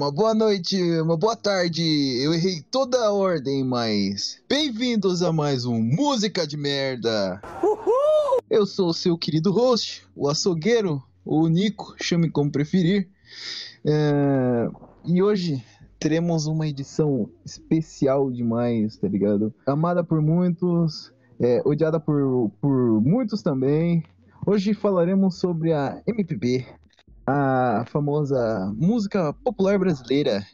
uma boa noite, uma boa tarde. Eu errei toda a ordem, mas. Bem-vindos a mais um Música de Merda. Uhul! Eu sou o seu querido host, o açougueiro, o Nico, chame como preferir. É... E hoje teremos uma edição especial demais, tá ligado? Amada por muitos, é, odiada por, por muitos também. Hoje falaremos sobre a MPB, a famosa música popular brasileira.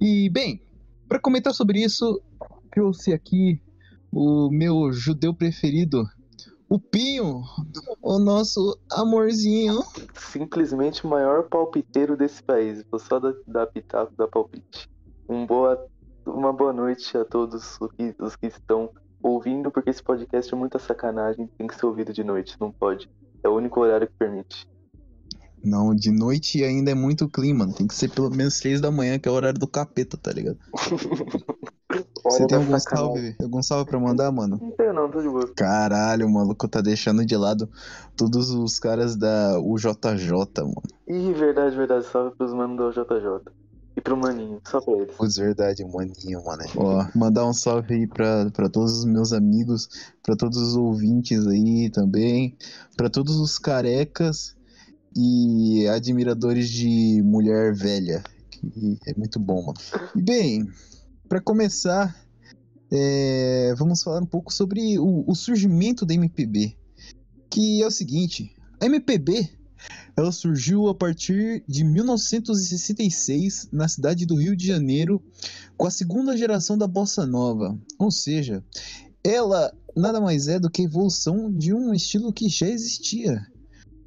E, bem, para comentar sobre isso, trouxe aqui o meu judeu preferido, o Pinho, o nosso amorzinho. Simplesmente o maior palpiteiro desse país. Vou só dar, dar pitaco da palpite. Um boa, uma boa noite a todos os que, os que estão ouvindo, porque esse podcast é muita sacanagem. Tem que ser ouvido de noite, não pode. É o único horário que permite. Não, de noite ainda é muito clima. Tem que ser pelo menos seis da manhã, que é o horário do capeta, tá ligado? Você tem algum salve, algum salve pra mandar, mano? Não tenho não, tô de boa. Caralho, o maluco tá deixando de lado todos os caras da UJJ, mano. Ih, verdade, verdade. Salve pros manos da UJJ. E pro maninho, só pra eles. Pois verdade, maninho, mano. Ó, mandar um salve aí pra, pra todos os meus amigos, pra todos os ouvintes aí também, pra todos os carecas e admiradores de mulher velha. Que é muito bom, mano. E bem, para começar, é, vamos falar um pouco sobre o, o, surgimento da MPB. Que é o seguinte: a MPB ela surgiu a partir de 1966 na cidade do Rio de Janeiro com a segunda geração da bossa nova. Ou seja, ela nada mais é do que a evolução de um estilo que já existia.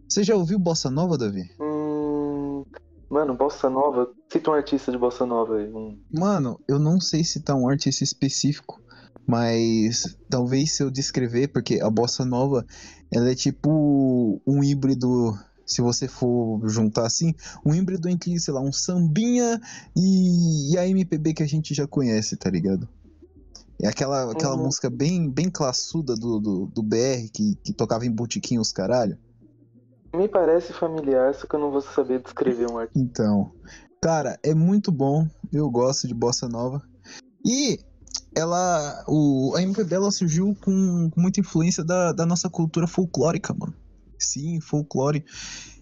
Você já ouviu bossa nova, Davi? Hum, mano, bossa nova. Cita um artista de bossa nova aí. Um... Mano, eu não sei citar um artista específico, mas talvez se eu descrever, porque a bossa nova ela é tipo um híbrido se você for juntar assim, um híbrido entre, sei lá, um sambinha e, e a MPB que a gente já conhece, tá ligado? É aquela, aquela uhum. música bem, bem classuda do, do, do BR que, que tocava em botiquinho os caralho. Me parece familiar, só que eu não vou saber descrever um artista. Então, cara, é muito bom. Eu gosto de bossa nova. E ela, o, a MPB ela surgiu com, com muita influência da, da nossa cultura folclórica, mano. Sim, folclore.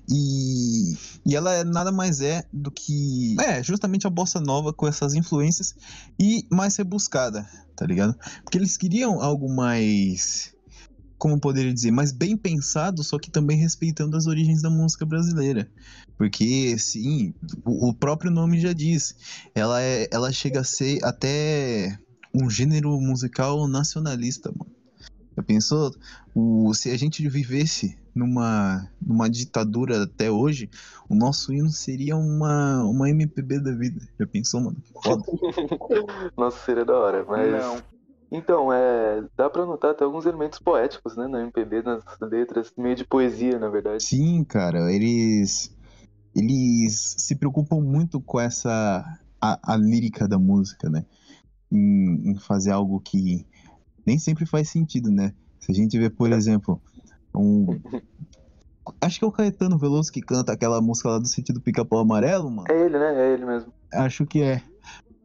E, e ela é nada mais é do que. É, justamente a bossa nova com essas influências e mais rebuscada, tá ligado? Porque eles queriam algo mais como poderia dizer, mais bem pensado, só que também respeitando as origens da música brasileira. Porque, sim, o, o próprio nome já diz, ela, é, ela chega a ser até um gênero musical nacionalista, mano. Já pensou? O, se a gente vivesse numa, numa ditadura até hoje, o nosso hino seria uma, uma MPB da vida. Já pensou, mano? Foda. Nossa, seria da hora, mas. Não. Então, é, dá para notar até alguns elementos poéticos, né, na MPB, nas letras, meio de poesia, na verdade. Sim, cara, eles eles se preocupam muito com essa a, a lírica da música, né? Em, em, fazer algo que nem sempre faz sentido, né? Se a gente vê, por exemplo, um acho que é o Caetano Veloso que canta aquela música lá do sentido pica-pau amarelo, mano. É ele, né? É ele mesmo. Acho que é.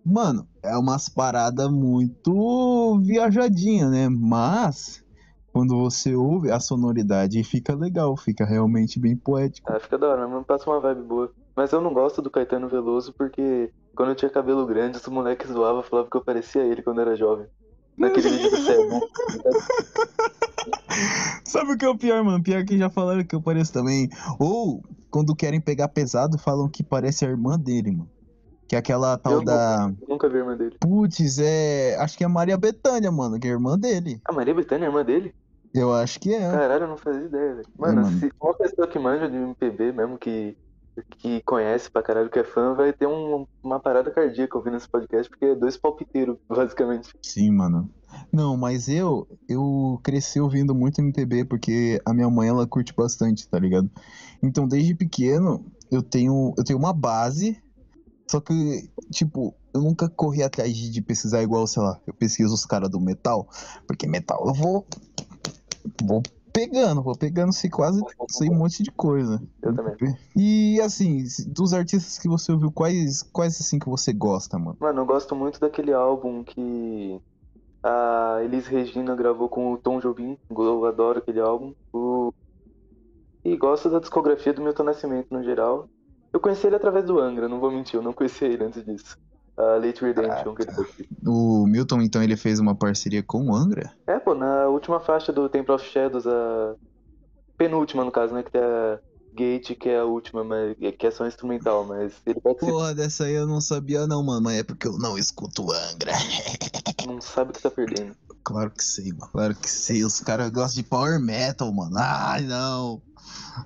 Mano, é umas paradas muito viajadinha, né? Mas quando você ouve a sonoridade fica legal, fica realmente bem poético. Ah, fica da hora, mas passa uma vibe boa. Mas eu não gosto do Caetano Veloso porque quando eu tinha cabelo grande, os moleques zoavam, falavam que eu parecia ele quando era jovem. Naquele vídeo do céu. Sabe o que é o pior, mano? Pior que já falaram que eu pareço também. Ou, quando querem pegar pesado, falam que parece a irmã dele, mano. Que é aquela tal eu da. Nunca, nunca vi a irmã dele. Putz, é. Acho que é a Maria Bethânia, mano, que é a irmã dele. A Maria Bethânia é a irmã dele? Eu acho que é. Caralho, eu não fazia ideia, velho. Mano, é, mano, se uma pessoa que manja de MPB mesmo, que, que conhece pra caralho, que é fã, vai ter um, uma parada cardíaca ouvindo esse podcast, porque é dois palpiteiros, basicamente. Sim, mano. Não, mas eu eu cresci ouvindo muito MPB porque a minha mãe ela curte bastante, tá ligado? Então desde pequeno eu tenho eu tenho uma base só que, tipo, eu nunca corri atrás de pesquisar igual, sei lá, eu pesquiso os caras do metal, porque metal eu vou. Vou Pegando, pô, pegando sei quase sei um monte de coisa. Eu também. E assim, dos artistas que você ouviu, quais, quais assim que você gosta, mano? Mano, eu gosto muito daquele álbum que a Elis Regina gravou com o Tom Jobim. Eu adoro aquele álbum. O... E gosto da discografia do Milton Nascimento no geral. Eu conheci ele através do Angra, não vou mentir, eu não conhecia ele antes disso. A Late Redemption que ele fez. O Milton, então, ele fez uma parceria com o Angra? É, pô, na última faixa do Temple of Shadows, a penúltima no caso, né, que tem a Gate, que é a última, mas que é só instrumental, mas ele participa. Porra, dessa aí eu não sabia não, mano, mas é porque eu não escuto Angra. Não sabe o que tá perdendo. Claro que sei, mano. Claro que sei. Os caras gostam de power metal, mano. Ai, não.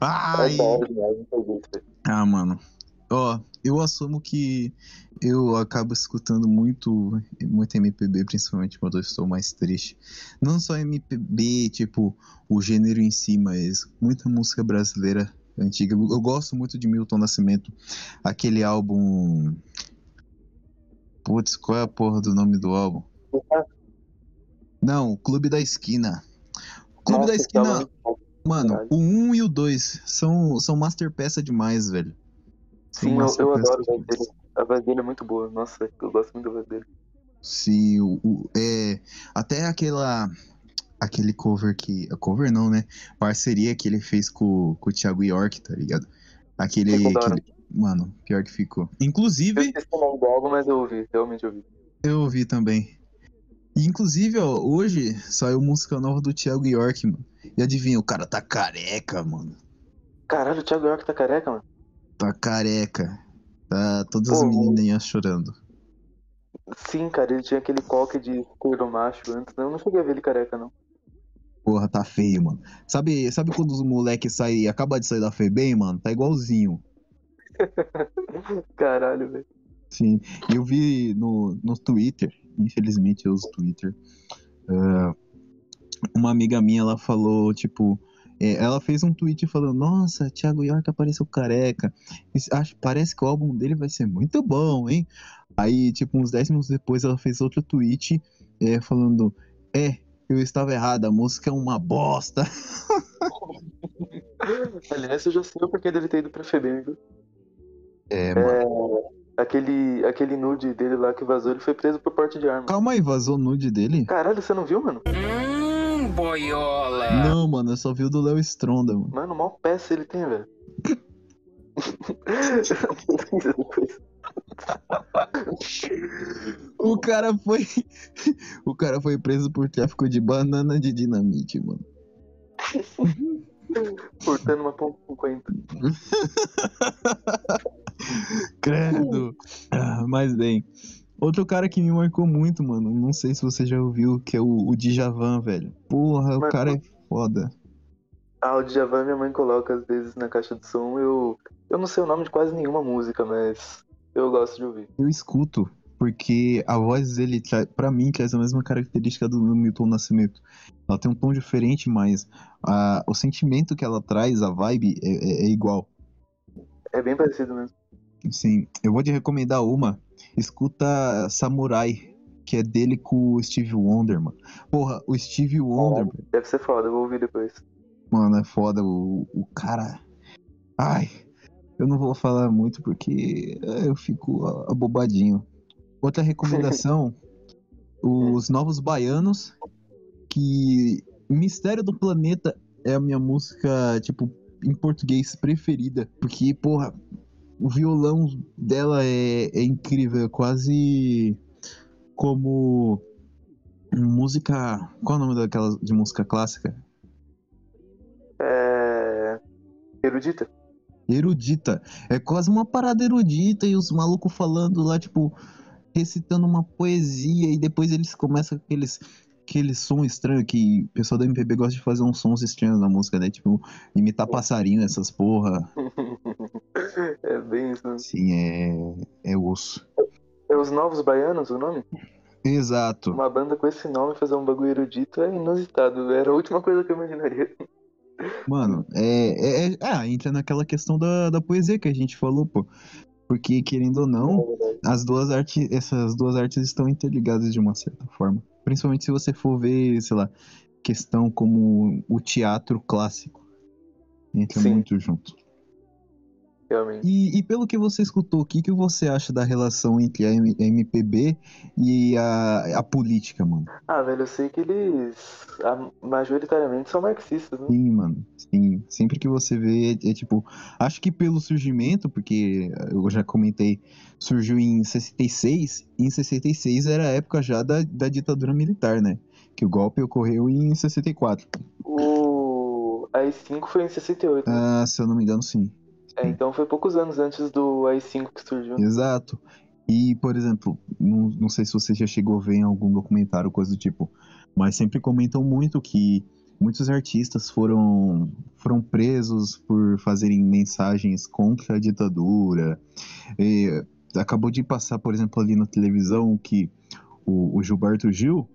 Ai. É da hora demais, Ah, mano. Ó, eu assumo que eu acabo escutando muito, muito MPB, principalmente quando eu estou mais triste. Não só MPB, tipo, o gênero em si, mas muita música brasileira antiga. Eu gosto muito de Milton Nascimento. Aquele álbum. Putz, qual é a porra do nome do álbum? Não, Clube da Esquina. Clube Nossa, da Esquina. Mano, o 1 e o 2 são, são masterpeça demais, velho. São Sim, eu, eu adoro a voz dele. A voz dele é muito boa. Nossa, eu gosto muito da voz dele. Sim, o, o- é, até aquela aquele cover que, cover não, né? Parceria que ele fez com, com o Thiago York, tá ligado? Aquele, aquele- mano, pior que ficou. Eu Inclusive, esqueci o nome do álbum, mas eu ouvi, realmente ouvi. eu ouvi também. E, inclusive, ó, hoje saiu música nova do Thiago York, mano. E adivinha, o cara tá careca, mano. Caralho, o Thiago York tá careca, mano. Tá careca. Tá todas as Pô, menininhas chorando. Sim, cara, ele tinha aquele coque de corno macho antes. Eu não cheguei a ver ele careca, não. Porra, tá feio, mano. Sabe, sabe quando os moleques saem, acaba de sair da FEBEM, mano? Tá igualzinho. Caralho, velho. Sim, eu vi no, no Twitter, infelizmente eu uso Twitter, ah, uma amiga minha, ela falou, tipo, é, ela fez um tweet falando, nossa, Thiago York apareceu careca, acho, parece que o álbum dele vai ser muito bom, hein? Aí, tipo, uns 10 minutos depois ela fez outro tweet é, falando, é, eu estava errada, a música é uma bosta. Aliás, eu já sei o porquê dele ter ido pra FEBEM, viu? É, mano. Aquele, aquele nude dele lá que vazou, ele foi preso por porte de arma. Calma aí, vazou nude dele? Caralho, você não viu, mano? Hum, boiola. Não, mano, eu só vi o do Léo Stronda, mano. Mano, mal peça ele tem, velho. O cara foi. O cara foi preso por tráfico de banana de dinamite, mano. Portando uma ponta 50. Credo. Ah, mas bem. Outro cara que me marcou muito, mano. Não sei se você já ouviu, que é o, o Djavan, velho. Porra, o Mano. cara é foda. Ah, o Djavan minha mãe coloca às vezes na caixa de som. Eu, eu não sei o nome de quase nenhuma música, mas eu gosto de ouvir. Eu escuto, porque a voz dele, pra mim, traz a mesma característica do Milton Nascimento. Ela tem um tom diferente, mas ah, o sentimento que ela traz, a vibe, é- é- é igual. É bem parecido mesmo. Sim, eu vou te recomendar uma. Escuta Samurai, que é dele com o Steve Wonder, mano. Porra, o Steve Wonder, velho, Deve ser foda, eu vou ouvir depois. mano, é foda. O, o cara. Ai, eu não vou falar muito porque é, eu fico abobadinho. Outra recomendação: Os Novos Baianos, que Mistério do Planeta é a minha música, tipo, em português preferida. Porque, porra, o violão dela é, é incrível, é quase como música. Qual é o nome daquela de música clássica? É. Erudita? Erudita. É quase uma parada erudita e os malucos falando lá, tipo, recitando uma poesia e depois eles começam com aqueles. Aquele som estranho que o pessoal da MPB gosta de fazer uns sons estranhos na música, né? Tipo, imitar passarinho, essas porra. é bem isso. mesmo. Sim, é. É osso. É os Novos Baianos o nome? Exato. Uma banda com esse nome fazer um bagulho erudito é inusitado. Era a última coisa que eu imaginaria. Mano, é, é, é- Ah, entra naquela questão da, da poesia que a gente falou, pô. Porque, querendo ou não, as duas artes, essas duas artes estão interligadas de uma certa forma. Principalmente se você for ver, sei lá, questão como o teatro clássico. Entra Sim. muito junto. Realmente. E, e pelo que você escutou, o que, que você acha da relação entre a MPB e a, a política, mano? Ah, velho, eu sei que eles majoritariamente são marxistas, né? Sim, mano. Sim. Sempre que você vê, é, é tipo. Acho que pelo surgimento, porque eu já comentei, surgiu em 66, e em 66 era a época já da, da ditadura militar, né? Que o golpe ocorreu em 64. O AI-5 foi em 68, né? Ah, se eu não me engano, sim. É, então foi poucos anos antes do AI-5 que surgiu. Exato. E, por exemplo, não, não sei se você já chegou a ver em algum documentário, coisa do tipo, mas sempre comentam muito que muitos artistas foram, foram presos por fazerem mensagens contra a ditadura. E acabou de passar, por exemplo, ali na televisão que o, o Gilberto Gil,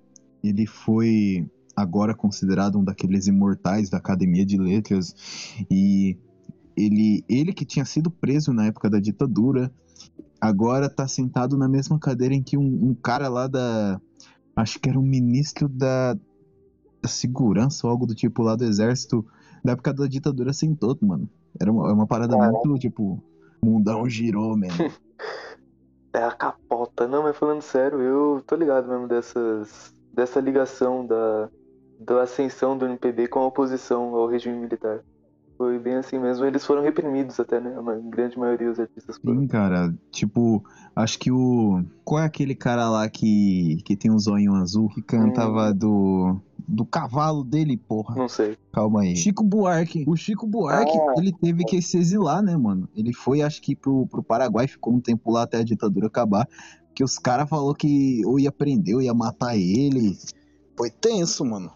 ele foi agora considerado um daqueles imortais da Academia de Letras e ele, ele que tinha sido preso na época da ditadura, agora tá sentado na mesma cadeira em que um, um cara lá da. Acho que era um ministro da, da segurança ou algo do tipo lá do exército, da época da ditadura sentou, mano. Era uma, é uma parada muito, tipo, mundão girou, mano. É a capota. Não, mas falando sério, eu tô ligado mesmo dessas, dessa ligação da, da ascensão do MPB com a oposição ao regime militar. Foi bem assim mesmo. Eles foram reprimidos até, né? A grande maioria dos artistas foram. Sim, cara. Tipo, acho que o. Qual é aquele cara lá que, que tem um zoinho azul que cantava do. Do cavalo dele, porra. Não sei. Calma aí. Chico Buarque. O Chico Buarque, Ah. ele teve que se exilar, né, mano? Ele foi, acho que, pro, pro Paraguai, ficou um tempo lá até a ditadura acabar. Que os caras falaram que ou ia prender ou ia matar ele. Foi tenso, mano.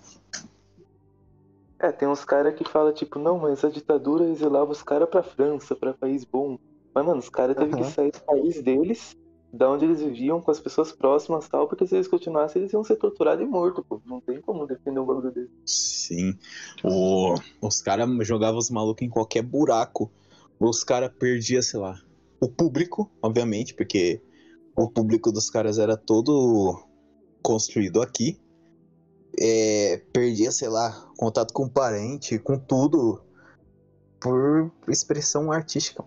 É, tem uns caras que falam, tipo, não, mas a ditadura exilava os caras pra França, pra país bom. Mas, mano, os caras teve Aham. que sair do país deles, da onde eles viviam, com as pessoas próximas e tal, porque se eles continuassem, eles iam ser torturados e mortos, pô. Não tem como defender um bagulho desse. Sim. O, os caras jogavam os malucos em qualquer buraco. Os caras perdiam, sei lá, o público, obviamente, porque o público dos caras era todo construído aqui. É, perdia, sei lá, contato com parente, com tudo, por expressão artística.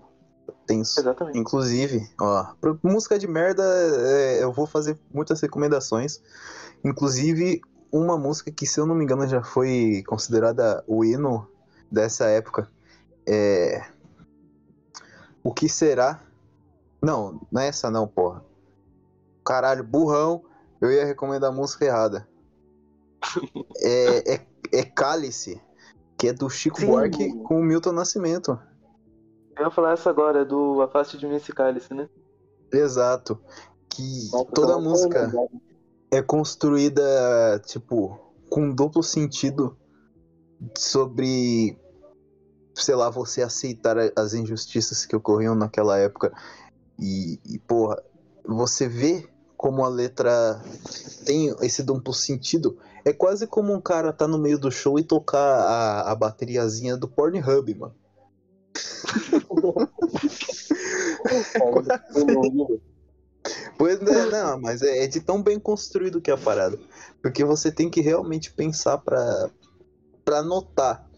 Tenso. Exatamente. Inclusive, ó, pra música de merda, é, eu vou fazer muitas recomendações. Inclusive, uma música que, se eu não me engano, já foi considerada o hino dessa época. É. O que será? Não, não é essa não, porra. Caralho, burrão. Eu ia recomendar a música errada. É, é, é Cálice, que é do Chico Sim. Buarque com o Milton Nascimento. Eu ia falar essa agora, do Afaste de mim esse cálice, né? Exato. Que Nossa, toda eu tô música lembrado. é construída, tipo, com duplo sentido sobre, sei lá, você aceitar a- as injustiças que ocorriam naquela época. E, e porra, você vê como a letra tem esse duplo sentido. É quase como um cara tá no meio do show e tocar a, a bateriazinha do Pornhub, mano. Pois é, não, mas é, é de tão bem construído que é a parada. Porque você tem que realmente pensar pra, pra notar.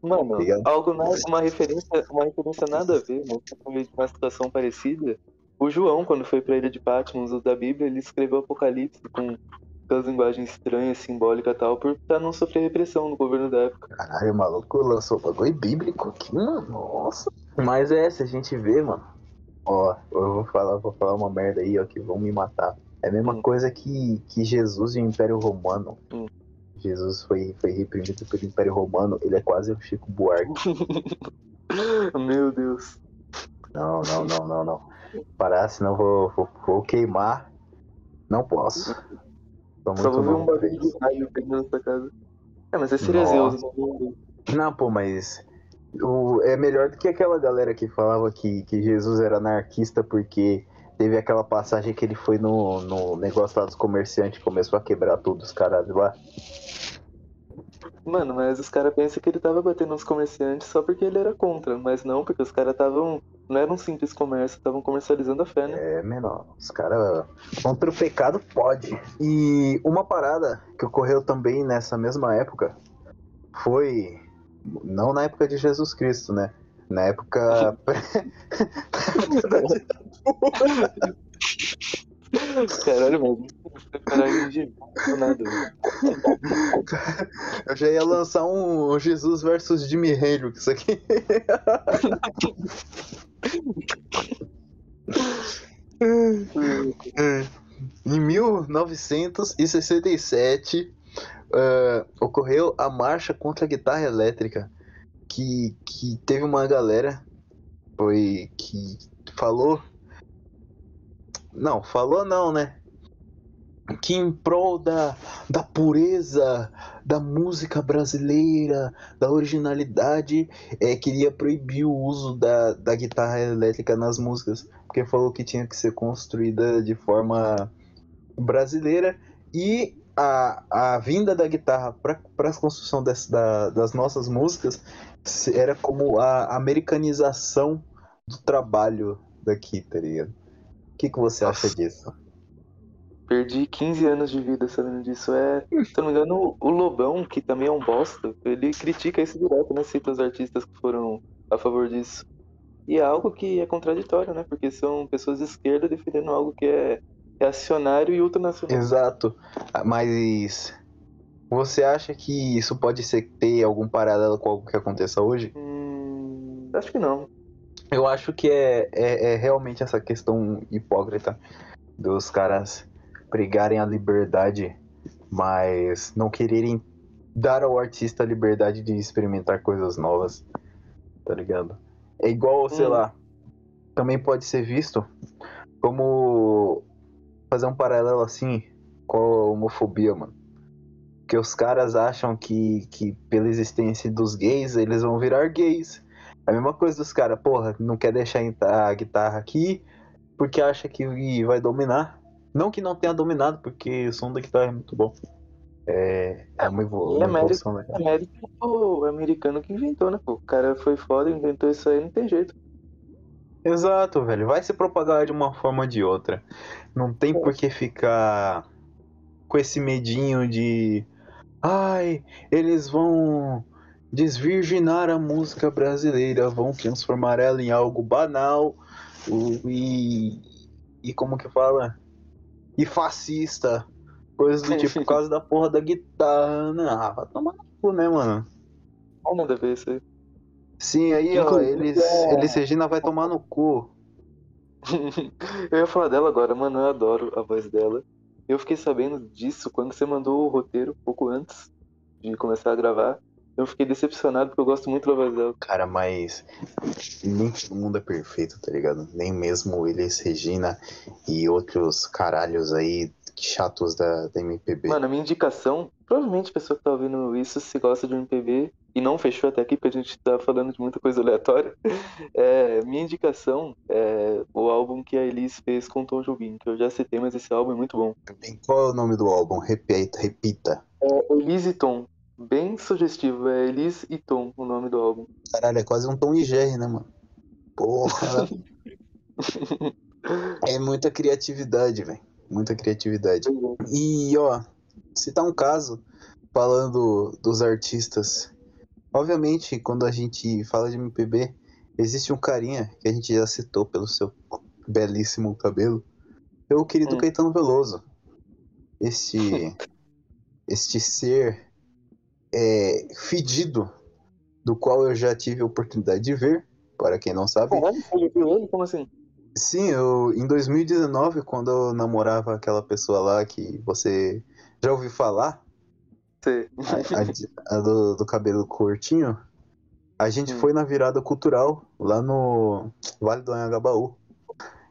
Mano, Obrigado. algo nada, uma referência, uma referência nada a ver, de uma situação parecida. O João, quando foi pra ilha de Patmos, o da Bíblia, ele escreveu Apocalipse com aquelas linguagens estranhas, simbólicas e tal, por pra não sofrer repressão no governo da época. Caralho, o maluco lançou bagulho bíblico aqui, mano. Nossa. Mas é, se a gente vê, mano. Ó, eu vou falar, vou falar uma merda aí, ó, que vão me matar. É a mesma Hum. coisa que, que Jesus e o Império Romano. Hum. Jesus foi, foi reprimido pelo Império Romano, ele é quase o Chico Buarque. Meu Deus. Não, não, não, não, não. Parar, senão vou, vou, vou queimar. Não posso. Tô Só vou ver um isso. de raio pegando sua casa. É, mas é seria. Zeus, né? Não, pô, mas o, é melhor do que aquela galera que falava que, que Jesus era anarquista porque teve aquela passagem que ele foi no, no negócio lá dos comerciantes e começou a quebrar tudo os caralho lá. Mano, mas os caras pensam que ele tava batendo nos comerciantes só porque ele era contra, mas não, porque os caras estavam. Não era um simples comércio, estavam comercializando a fé, né? É, menor. Os caras. Contra o pecado pode. E uma parada que ocorreu também nessa mesma época foi. Não na época de Jesus Cristo, né? Na época. Caralho, mano. Caralho, de nada. Eu já ia lançar um Jesus versus Jimmy Hendrix aqui. em 1967 uh, ocorreu a marcha contra a guitarra elétrica, que, que teve uma galera foi que falou não, falou não, né? Que em prol da, da pureza da música brasileira, da originalidade, é, queria proibir o uso da, da guitarra elétrica nas músicas, porque falou que tinha que ser construída de forma brasileira e a, a vinda da guitarra para a construção desse, da, das nossas músicas era como a americanização do trabalho daqui, tá ligado? O que, que você acha disso? Perdi 15 anos de vida sabendo disso. É, se eu não me engano, o Lobão, que também é um bosta, ele critica isso direto, né? Cita os artistas que foram a favor disso. E é algo que é contraditório, né? Porque são pessoas de esquerda defendendo algo que é reacionário e ultranacional. Exato. Mas você acha que isso pode ser ter algum paralelo com algo que aconteça hoje? Hum, acho que não. Eu acho que é, é, é, realmente essa questão hipócrita dos caras pregarem a liberdade, mas não quererem dar ao artista a liberdade de experimentar coisas novas, tá ligado? É igual, sei hum. lá, também pode ser visto como fazer um paralelo assim com a homofobia, mano. Que os caras acham que, que pela existência dos gays, eles vão virar gays. É a mesma coisa dos caras, porra, não quer deixar a guitarra aqui porque acha que vai dominar. Não que não tenha dominado, porque o som da guitarra é muito bom. É, é uma, evolu uma evolução, né? América, o americano que inventou, né? Pô? O cara foi foda, inventou isso aí, não tem jeito. Exato, velho. Vai se propagar de uma forma ou de outra. Não tem por que ficar com esse medinho de. Ai, eles vão desvirginar a música brasileira, vão transformar ela em algo banal e, e como que fala? E fascista. Coisas do tipo por causa da porra da guitarra. Não, ah, vai tomar no cu, né, mano? Ver isso aí? Sim, aí, ó, eles, é... eles Regina vai tomar no cu. eu ia falar dela agora, mano, eu adoro a voz dela. Eu fiquei sabendo disso quando você mandou o roteiro, pouco antes de começar a gravar eu fiquei decepcionado porque eu gosto muito voz dela. Cara, mas nem todo mundo é perfeito, tá ligado? Nem mesmo Elis Regina e outros caralhos aí chatos da, da MPB. Mano, a minha indicação, provavelmente a pessoa que tá ouvindo isso, se gosta de MPB e não fechou até aqui, porque a gente tá falando de muita coisa aleatória, é, minha indicação é o álbum que a Elis fez com Tom Jobim, que eu já citei, mas esse álbum é muito bom. Qual é o nome do álbum? Repita, repita. É Elis e Tom bem sugestivo. É Elise e Tom, o nome do álbum. Caralho, é quase um Tom e Jerry, né, mano? Porra. é muita criatividade, velho. Muita criatividade. E, ó, citar um caso falando dos artistas. Obviamente, quando a gente fala de MPB, existe um carinha que a gente já citou pelo seu belíssimo cabelo. É o querido hum. Caetano Veloso. Este. este ser é, fedido, do qual eu já tive a oportunidade de ver, para quem não sabe. Você viu ele? Como assim? Sim, eu, em 2019, quando eu namorava aquela pessoa lá que você já ouviu falar, Sim. a, a, a do, do, cabelo curtinho, a gente hum. foi na virada cultural lá no Vale do Anhangabaú.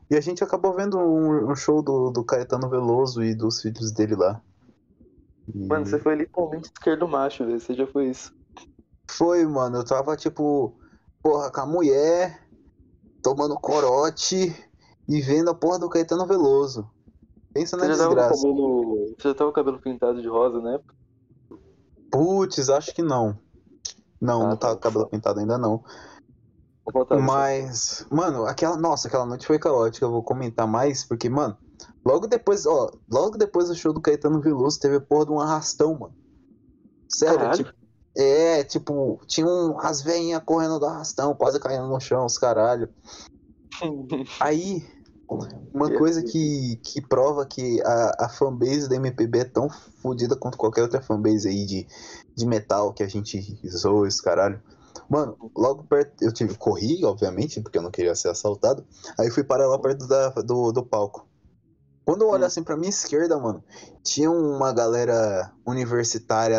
E a gente acabou vendo um, um show do, do Caetano Veloso e dos filhos dele lá. Mano, você foi literalmente esquerdo macho, velho. Você já foi isso. Foi, mano. Eu tava tipo, porra, com a mulher, tomando corote e vendo a porra do Caetano Veloso. Pensa na você desgraça. Cabelo... Você já tava com o cabelo pintado de rosa na época? Putz, acho que não. Não, Ah, não tá tá. com o cabelo pintado ainda não. Mas, mano, aquela. Nossa, aquela noite foi caótica. Eu vou comentar mais, porque, mano, logo depois, ó, logo depois do show do Caetano Veloso, teve a porra de um arrastão, mano. Sério, tipo. É, tipo, tinha um, as veinhas correndo do arrastão, quase caindo no chão, os caralho. Aí, uma coisa que, que prova que a, a fanbase da MPB é tão fodida quanto qualquer outra fanbase aí de, de metal que a gente zoa esse caralho. Mano, logo perto, eu tive, corri, obviamente, porque eu não queria ser assaltado. Aí fui parar lá perto da, do, do palco. Quando eu olho Hum. assim pra minha esquerda, mano, tinha uma galera universitária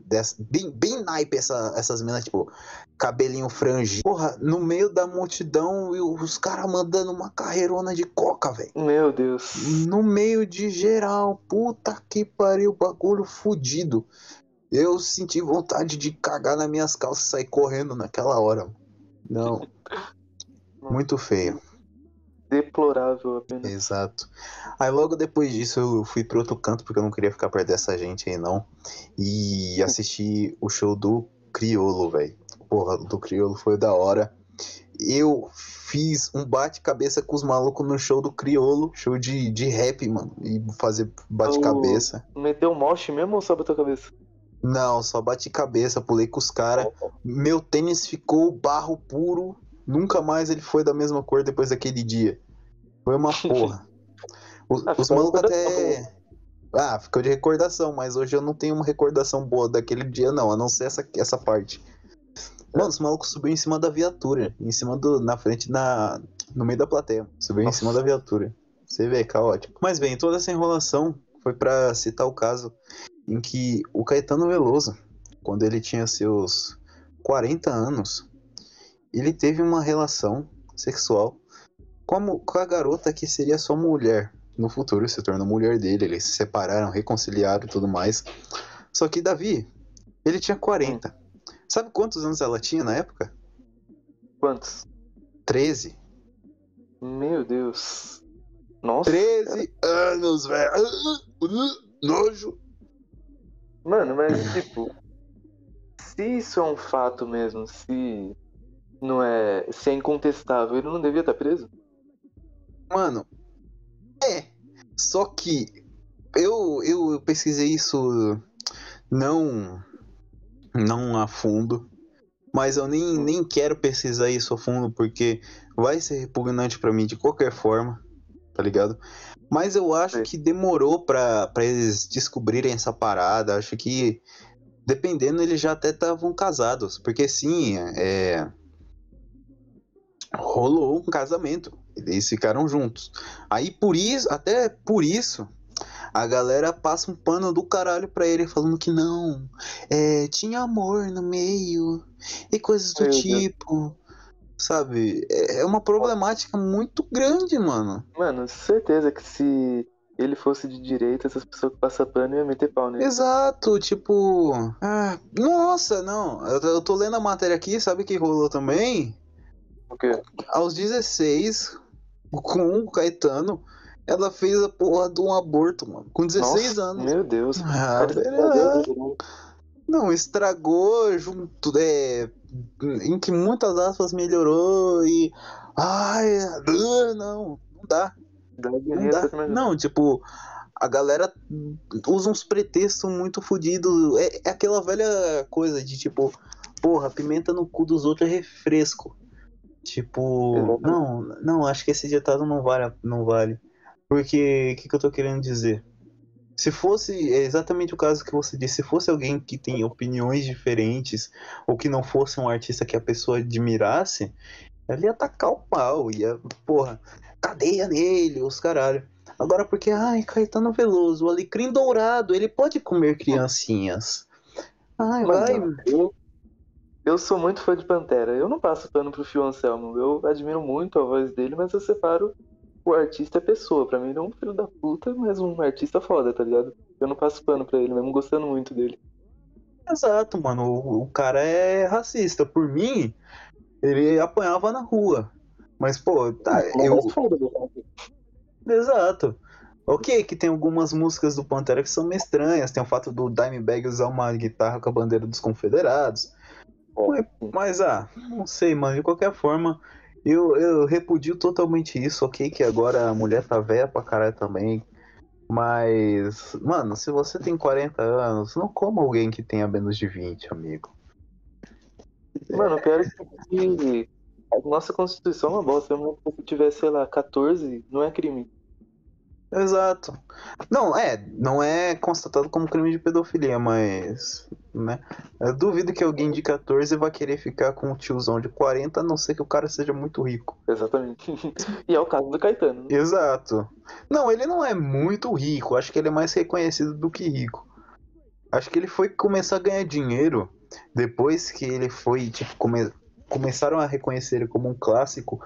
dessa, bem, bem naipe essa, essas minas, tipo, cabelinho frangido. Porra, no meio da multidão e os caras mandando uma carreirona de coca, velho. Meu Deus. No meio de geral. Puta que pariu, bagulho fudido. Eu senti vontade de cagar nas minhas calças e sair correndo naquela hora. Não. Muito feio. Deplorável apenas. Exato. Aí logo depois disso eu fui pro outro canto porque eu não queria ficar perto dessa gente aí não. E assisti o show do Criolo, velho. Porra, do Criolo foi da hora. Eu fiz um bate-cabeça com os malucos no show do Criolo, show de, de rap, mano. E fazer bate-cabeça. Meteu mosh mesmo ou só bateu a cabeça? Não, só bate-cabeça, pulei com os caras. Meu tênis ficou barro puro. Nunca mais ele foi da mesma cor depois daquele dia. Foi uma porra. Os, Ah, os ficou malucos até. Ah, ficou de recordação, mas hoje eu não tenho uma recordação boa daquele dia, não, a não ser essa, essa parte. Mano, os malucos subiu em cima da viatura, em cima do. na frente, na, no meio da plateia. Subiu em Nossa. cima da viatura. Você vê, caótico. Mas bem, toda essa enrolação foi pra citar o caso em que o Caetano Veloso, quando ele tinha seus 40 anos, ele teve uma relação sexual com a, mu- com a garota que seria sua mulher. No futuro se tornou mulher dele, eles se separaram, reconciliaram e tudo mais. Só que Davi, ele tinha 40. Sabe quantos anos ela tinha na época? Quantos? 13. Meu Deus. Nossa. 13 anos, velho. Nojo. Mano, mas tipo. Se isso é um fato mesmo, se não é. Se é incontestável, ele não devia estar preso? Mano, é. Só que eu, eu pesquisei isso não não a fundo, mas eu nem, nem quero pesquisar isso a fundo porque vai ser repugnante pra mim de qualquer forma, tá ligado? Mas eu acho Sim. que demorou pra, pra eles descobrirem essa parada. Acho que dependendo eles já até estavam casados, porque sim, é rolou um casamento. Eles ficaram juntos. Aí por isso, até por isso, a galera passa um pano do caralho pra ele, falando que não, é, tinha amor no meio e coisas do Meu Deus. tipo. Sabe? É é uma problemática muito grande, mano. Mano, certeza que se ele fosse de direita, essas pessoas que passam pano iam meter pau nele. Exato, tipo. Ah, nossa, não. Eu, eu tô lendo a matéria aqui, sabe que rolou também? Aos 16, com o Caetano, ela fez a porra de um aborto, mano. Com 16 Nossa, anos. Meu Deus. Ah, Não, estragou junto, é, em que muitas aspas melhorou e. Ai, ah, não, não dá. Não dá. Não, tipo, a galera usa uns pretextos muito fodidos. É, é aquela velha coisa de tipo, porra, pimenta no cu dos outros é refresco. Tipo, não, não, acho que esse ditado não vale, não vale. Porque, o que, que eu tô querendo dizer? Se fosse, é exatamente o caso que você disse, se fosse alguém que tem opiniões diferentes, ou que não fosse um artista que a pessoa admirasse, ela ia tacar o pau, ia, porra, cadeia nele, os caralho. Agora porque, ai, Caetano Veloso, o alecrim dourado, ele pode comer criancinhas. Ai, vai. Eu, eu sou muito fã de Pantera. Eu não passo pano pro Fio Anselmo. Eu admiro muito a voz dele, mas eu separo o artista é pessoa. Pra mim, ele é um filho da puta, mas um artista foda, tá ligado? Eu não passo pano pra ele, mesmo gostando muito dele. Exato, mano, o, o cara é racista. Por mim, ele apanhava na rua. Mas, pô, tá, eu, foda, né? Exato. Ok, que tem algumas músicas do Pantera que são meio estranhas. Tem o fato do Dimebag usar uma guitarra com a bandeira dos confederados. Mas, mas, ah, não sei, mano. De qualquer forma, eu, eu repudio totalmente isso. Ok, que agora a mulher tá velha pra caralho também. Mas, mano, se você tem 40 anos, não coma alguém que tenha menos de 20, amigo. Mano, o pior é que a nossa Constituição é uma bosta. Se você tiver, sei lá, 14, não é crime. Exato. Não, é, não é constatado como crime de pedofilia, mas. Né? Eu duvido que alguém de 14 vá querer ficar com um tiozão de 40, a não ser que o cara seja muito rico. Exatamente. e é o caso do Caetano. né? Exato. Não, ele não é muito rico, acho que ele é mais reconhecido do que rico. Acho que ele foi começar a ganhar dinheiro depois que ele foi, tipo, come- começaram a reconhecer ele como um clássico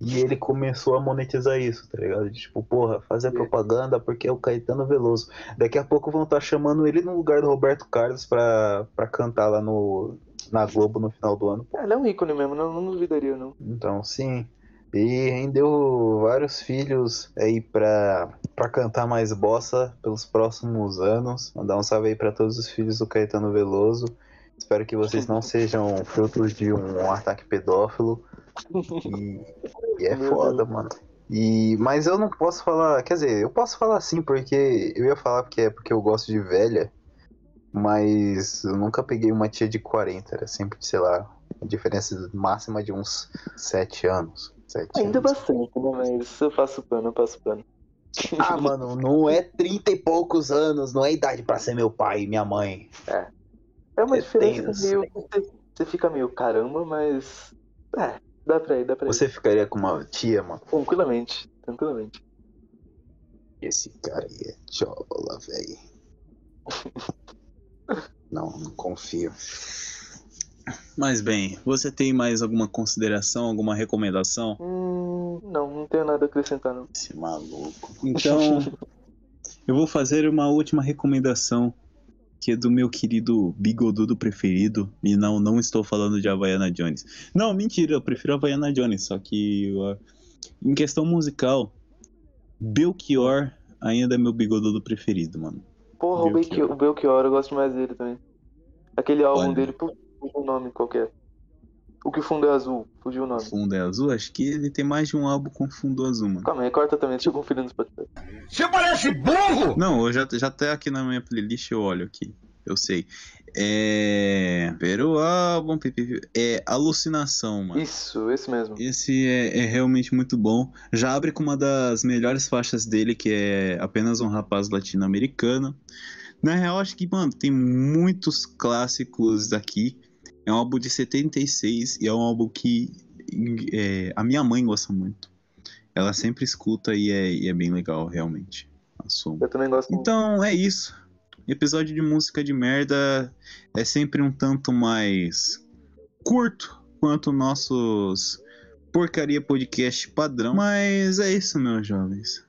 e ele começou a monetizar isso, tá ligado? Tipo, porra, fazer propaganda porque é o Caetano Veloso. Daqui a pouco vão estar chamando ele no lugar do Roberto Carlos pra, pra cantar lá no, na Globo no final do ano. É, ele é um ícone mesmo, não, não duvidaria, não. Então, sim. E rendeu vários filhos aí pra, pra cantar mais bossa pelos próximos anos. Mandar um salve aí pra todos os filhos do Caetano Veloso. Espero que vocês não sejam frutos de um ataque pedófilo. E, e é foda, mano. E, mas eu não posso falar. Quer dizer, eu posso falar sim, porque eu ia falar que é porque eu gosto de velha. Mas eu nunca peguei uma tia de 40. Era sempre, sei lá, a diferença máxima de uns 7 anos. 7 Ainda anos. bastante, né? Mas eu passo pano, eu passo pano. Ah, mano, não é 30 e poucos anos, não é idade pra ser meu pai e minha mãe. É uma É diferença tenso. meio. Você fica meio caramba, mas. É, dá pra ir, dá pra ir. Você ficaria com uma tia, mano? Tranquilamente, tranquilamente. Esse cara aí é chola, velho. Não, não confio. Mas bem, você tem mais alguma consideração, alguma recomendação? Hum, não, não tenho nada a acrescentar, não. Esse maluco. Então, eu vou fazer uma última recomendação, que é do meu querido bigodudo preferido. E não, não estou falando de Havaiana Jones. Não, mentira, eu prefiro Havaiana Jones, só que uh, em questão musical, Belchior ainda é meu bigodudo preferido, mano. Porra, o Belchior. O Belchior, eu gosto mais dele também. Aquele álbum Olha. dele, fugiu o nome qualquer. O que o fundo é azul, fugiu o O nome. fundo é azul, acho que ele tem mais de um álbum com fundo azul, mano. Calma aí, corta também, deixa eu conferir no Spotify. Você parece burro! Não, eu já, já tá aqui na minha playlist, eu olho aqui. Eu sei. É. Ver o álbum. É Alucinação, mano. Isso, esse mesmo. Esse é, é realmente muito bom. Já abre com uma das melhores faixas dele, que é apenas um rapaz latino-americano. Na real, acho que, mano, tem muitos clássicos aqui. É um álbum de 76 e é um álbum que é, a minha mãe gosta muito. Ela sempre escuta e é, e é bem legal, realmente. Assumo. Eu também gosto muito. Então é isso. Episódio de música de merda é sempre um tanto mais curto quanto nossos porcaria podcast padrão. Mas é isso, meus jovens.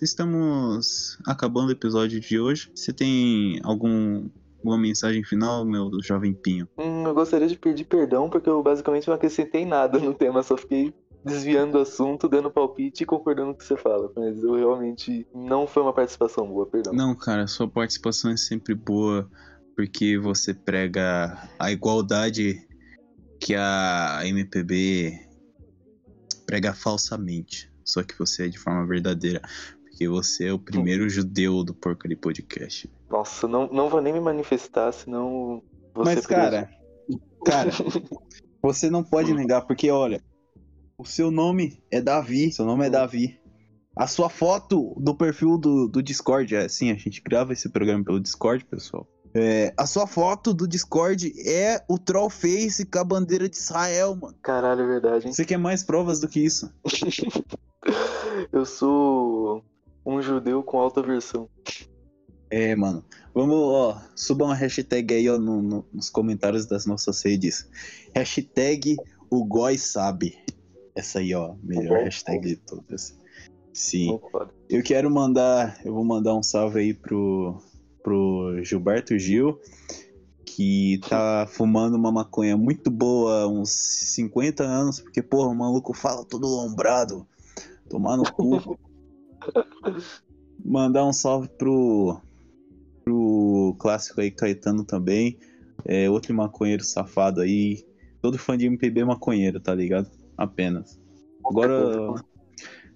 Estamos acabando o episódio de hoje. Você tem algum, alguma mensagem final, meu jovem Pinho? Hum, eu gostaria de pedir perdão, porque eu basicamente não acrescentei nada no tema, só fiquei desviando o assunto, dando palpite e concordando com o que você fala. Mas eu realmente não foi uma participação boa, perdão. Não, cara, sua participação é sempre boa porque você prega a igualdade que a MPB prega falsamente. Só que você é de forma verdadeira. Porque você é o primeiro judeu do Porcaria Podcast. Nossa, não, não vou nem me manifestar, senão você Mas, cara, cara, você não pode negar, porque olha, o seu nome é Davi, seu nome é Davi. A sua foto do perfil do, do Discord, é assim, a gente grava esse programa pelo Discord, pessoal. É, a sua foto do Discord é o Trollface com a bandeira de Israel, mano. Caralho, é verdade, hein? Você quer mais provas do que isso? Eu sou um judeu com alta versão. É, mano. Vamos, ó, suba uma hashtag aí, ó, no- no- nos comentários das nossas redes. Hashtag o Goi sabe. Essa aí, ó, melhor hashtag de todas. Sim. Eu quero mandar, eu vou mandar um salve aí pro, pro Gilberto Gil, que tá fumando uma maconha muito boa há uns 50 anos, porque, porra, o maluco fala todo lombrado. Tomar no cu. Mandar um salve pro, clássico aí Caetano também. É, outro maconheiro safado aí. Todo fã de MPB é maconheiro, tá ligado? Apenas. Agora,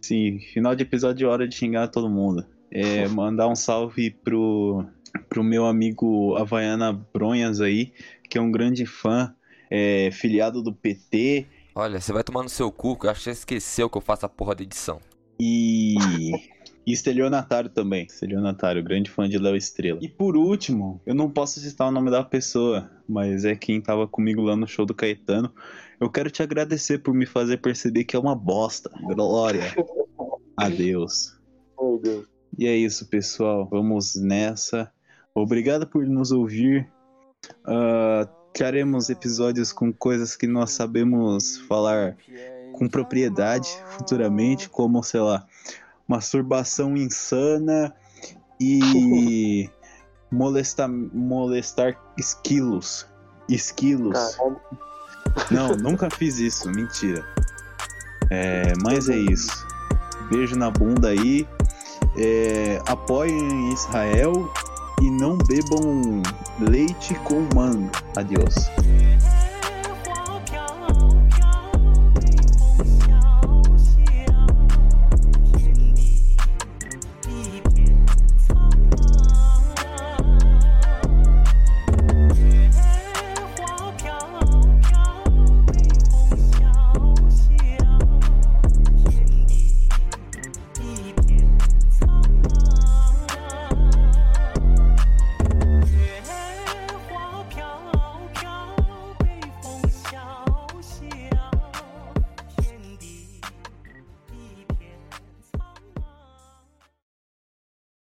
sim, final de episódio é hora de xingar todo mundo. É, mandar um salve pro, pro meu amigo Havaiana Bronhas aí, que é um grande fã, é, filiado do PT. Olha, você vai tomar no seu cu, que eu acho que você esqueceu que eu faço a porra da edição. E. E estelionatário também. Estelionatário, grande fã de Léo Estrela. E por último, eu não posso citar o nome da pessoa, mas é quem tava comigo lá no show do Caetano. Eu quero te agradecer por me fazer perceber que é uma bosta. Glória. Adeus. Meu Deus. E é isso, pessoal. Vamos nessa. Obrigado por nos ouvir. Uh, traremos episódios com coisas que nós sabemos falar com propriedade futuramente, como, sei lá, masturbação insana e molestar, molestar esquilos. Esquilos. Caralho. Não, nunca fiz isso, mentira. É, mas é isso. Beijo na bunda aí. É, apoiem Israel e não bebam leite com manga. Adiós.